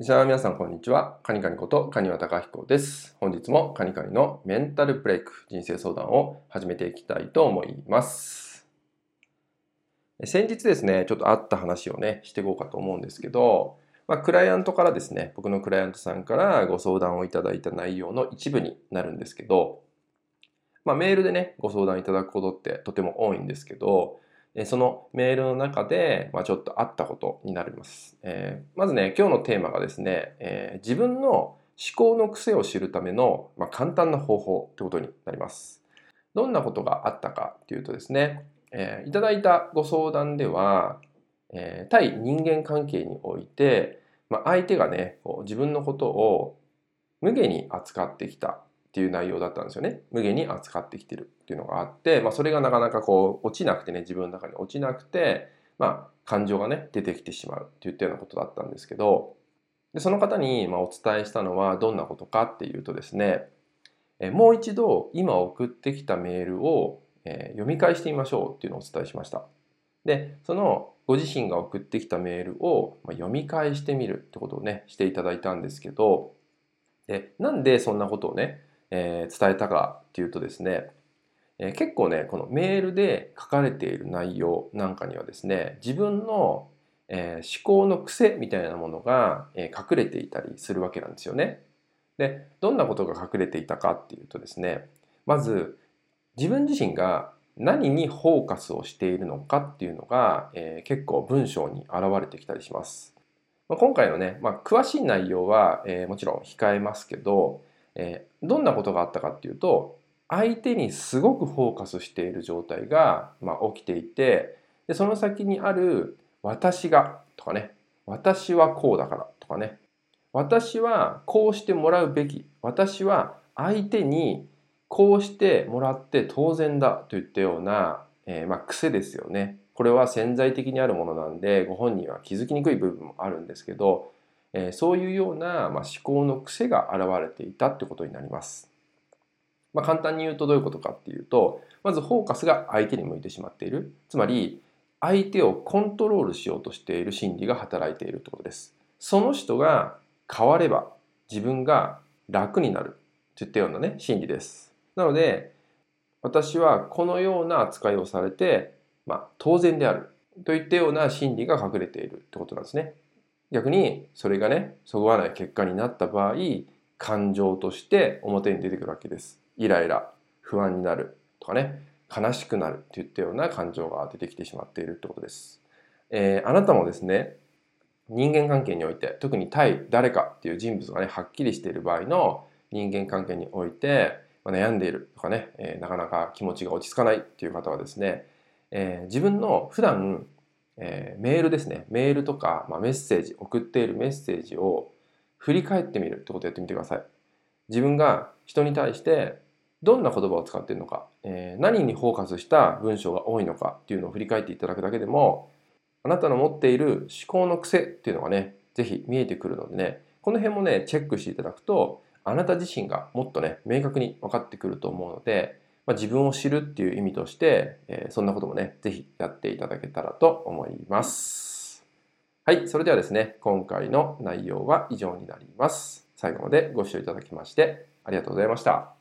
リスナーの皆さん、こんにちは。カニカニことカニワタカヒコです。本日もカニカニのメンタルブレイク人生相談を始めていきたいと思います。先日ですね、ちょっとあった話をね、していこうかと思うんですけど、まあ、クライアントからですね、僕のクライアントさんからご相談をいただいた内容の一部になるんですけど、まあ、メールでね、ご相談いただくことってとても多いんですけど、えそのメールの中で、まあ、ちょっとあったことになります。えーまずね、今日のテーマがですね、えー自分の思考の癖を知るための、まあ、簡単な方法ということになります。どんなことがあったかっていうとですね、えーいただいたご相談では、えー対人間関係において、まあ、相手がね、こう自分のことを無下に扱ってきたっていう内容だったんですよね。無下に扱ってきてるっていうのがあって、まあ、それがなかなかこう落ちなくてね、自分の中に落ちなくて、まあ、感情がね、出てきてしまうって言ったようなことだったんですけど、でその方にまあお伝えしたのはどんなことかっていうとですね、えもう一度今送ってきたメールを、え読み返してみましょうっていうのをお伝えしました。で、そのご自身が送ってきたメールを読み返してみるってことをね、していただいたんですけど、でなんでそんなことをね、えー伝えたかっていうとですね、えー結構ねこのメールで書かれている内容なんかにはですね自分の、えー思考の癖みたいなものが、えー隠れていたりするわけなんですよね。でどんなことが隠れていたかっていうとですねまず自分自身が何にフォーカスをしているのかっていうのが、えー結構文章に現れてきたりします。まあ、今回のね、まあ、詳しい内容は、えーもちろん控えますけど、えーどんなことがあったかっていうと相手にすごくフォーカスしている状態が、まあ、起きていてでその先にある「私が」とかね「私はこうだから」とかね「私はこうしてもらうべき」「私は相手にこうしてもらって当然だ」といったような、えーまあ、癖ですよね。これは潜在的にあるものなんでご本人は気づきにくい部分もあるんですけどえーそういうような、まあ、思考の癖が現れていたってことになります。まあ、簡単に言うとどういうことかっていうとまずフォーカスが相手に向いてしまっているつまり相手をコントロールしようとしている心理が働いているってことです。その人が変われば自分が楽になるといったようなね心理です。なので私はこのような扱いをされて、まあ、当然であるといったような心理が隠れているってことなんですね。逆にそれがねそぐわない結果になった場合感情として表に出てくるわけです。イライラ不安になるとかね悲しくなるといったような感情が出てきてしまっているってことです、えーあなたもですね人間関係において特に対誰かっていう人物がねはっきりしている場合の人間関係においてまあ悩んでいるとかね、えーなかなか気持ちが落ち着かないっていう方はですね、えー自分の普段えーメールですね。メールとか、まあ、メッセージ送っているメッセージを振り返ってみるってことをやってみてください。自分が人に対してどんな言葉を使っているのか、えー何にフォーカスした文章が多いのかっていうのを振り返っていただくだけでもあなたの持っている思考の癖っていうのがねぜひ見えてくるのでねこの辺もねチェックしていただくとあなた自身がもっとね明確に分かってくると思うのでまあ、自分を知るっていう意味として、えーそんなこともね、ぜひやっていただけたらと思います。はい、それではですね、今回の内容は以上になります。最後までご視聴いただきましてありがとうございました。